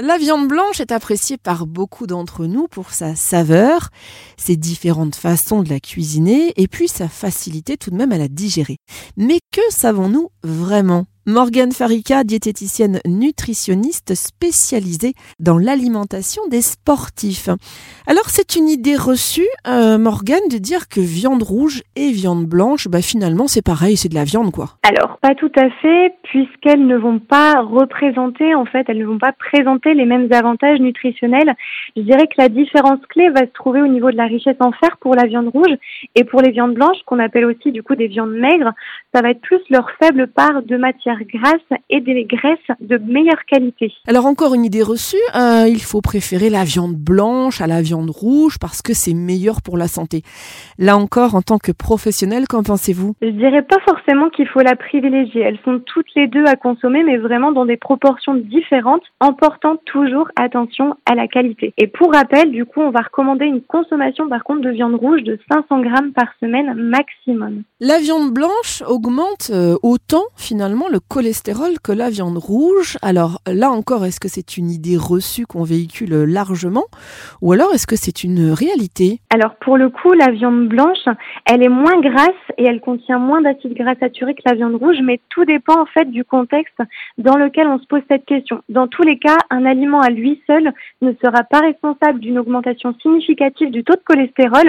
La viande blanche est appréciée par beaucoup d'entre nous pour sa saveur, ses différentes façons de la cuisiner et puis sa facilité tout de même à la digérer. Mais que savons-nous vraiment? Morgane Farika, diététicienne nutritionniste spécialisée dans l'alimentation des sportifs. Alors c'est une idée reçue, euh, Morgane, de dire que viande rouge et viande blanche, bah, finalement c'est pareil, c'est de la viande quoi. Alors pas tout à fait, puisqu'elles ne vont pas représenter, en fait, elles ne vont pas présenter les mêmes avantages nutritionnels. Je dirais que la différence clé va se trouver au niveau de la richesse en fer pour la viande rouge et pour les viandes blanches, qu'on appelle aussi du coup des viandes maigres, ça va être plus leur faible part de matière grasses et des graisses de meilleure qualité. Alors encore une idée reçue, euh, il faut préférer la viande blanche à la viande rouge parce que c'est meilleur pour la santé. Là encore, en tant que professionnel, qu'en pensez-vous? Je dirais pas forcément qu'il faut la privilégier. Elles sont toutes les deux à consommer, mais vraiment dans des proportions différentes, en portant toujours attention à la qualité. Et pour rappel, du coup, on va recommander une consommation par contre de viande rouge de 500 grammes par semaine maximum. La viande blanche augmente euh, autant finalement le cholestérol que la viande rouge. Alors là encore, est-ce que c'est une idée reçue qu'on véhicule largement ou alors est-ce que c'est une réalité? Alors pour le coup, la viande blanche, elle est moins grasse et elle contient moins d'acides gras saturés que la viande rouge, mais tout dépend en fait du contexte dans lequel on se pose cette question. Dans tous les cas, un aliment à lui seul ne sera pas responsable d'une augmentation significative du taux de cholestérol.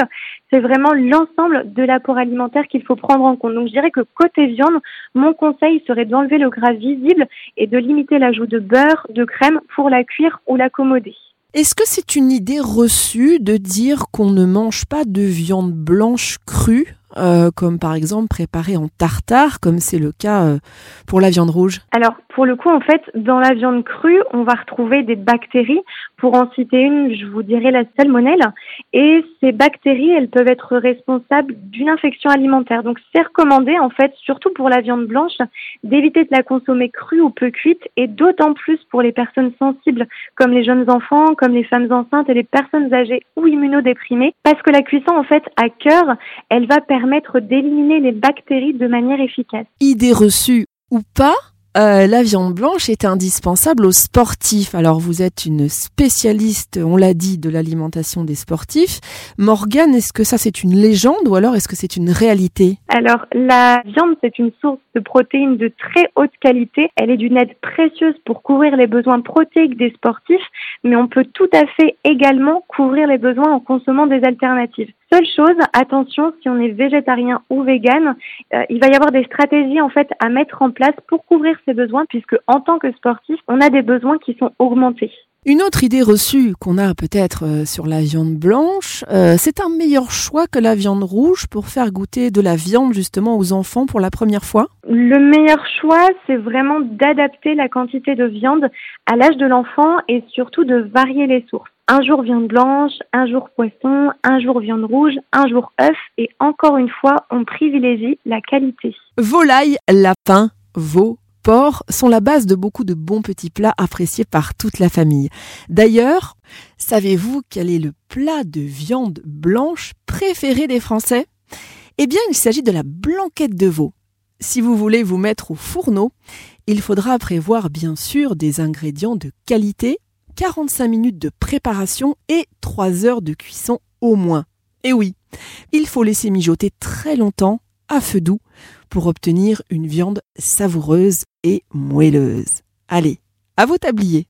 C'est vraiment l'ensemble de l'apport alimentaire qu'il faut prendre en compte. Donc je dirais que côté viande, mon conseil serait d'enlever le gras visible et de limiter l'ajout de beurre, de crème pour la cuire ou l'accommoder. Est-ce que c'est une idée reçue de dire qu'on ne mange pas de viande blanche crue? Euh, comme par exemple préparée en tartare, comme c'est le cas euh, pour la viande rouge Alors, pour le coup, en fait, dans la viande crue, on va retrouver des bactéries. Pour en citer une, je vous dirais la salmonelle. Et ces bactéries, elles peuvent être responsables d'une infection alimentaire. Donc, c'est recommandé, en fait, surtout pour la viande blanche, d'éviter de la consommer crue ou peu cuite, et d'autant plus pour les personnes sensibles, comme les jeunes enfants, comme les femmes enceintes et les personnes âgées ou immunodéprimées, parce que la cuisson, en fait, à cœur, elle va permettre permettre d'éliminer les bactéries de manière efficace. Idée reçue ou pas, euh, la viande blanche est indispensable aux sportifs. Alors vous êtes une spécialiste, on l'a dit, de l'alimentation des sportifs. Morgane, est-ce que ça c'est une légende ou alors est-ce que c'est une réalité? Alors la viande c'est une source de protéines de très haute qualité. Elle est d'une aide précieuse pour couvrir les besoins protéiques des sportifs, mais on peut tout à fait également couvrir les besoins en consommant des alternatives. Seule chose, attention, si on est végétarien ou vegan, euh, il va y avoir des stratégies en fait à mettre en place pour couvrir ses besoins, puisque en tant que sportif, on a des besoins qui sont augmentés. Une autre idée reçue qu'on a peut-être euh, sur la viande blanche, euh, c'est un meilleur choix que la viande rouge pour faire goûter de la viande justement aux enfants pour la première fois? Le meilleur choix, c'est vraiment d'adapter la quantité de viande à l'âge de l'enfant et surtout de varier les sources. Un jour viande blanche, un jour poisson, un jour viande rouge, un jour œuf et encore une fois, on privilégie la qualité. Volaille, lapin, veau, sont la base de beaucoup de bons petits plats appréciés par toute la famille. D'ailleurs, savez-vous quel est le plat de viande blanche préféré des Français? Eh bien, il s'agit de la blanquette de veau. Si vous voulez vous mettre au fourneau, il faudra prévoir bien sûr des ingrédients de qualité 45 minutes de préparation et 3 heures de cuisson au moins. Et oui, il faut laisser mijoter très longtemps à feu doux pour obtenir une viande savoureuse et moelleuse. Allez, à vos tabliers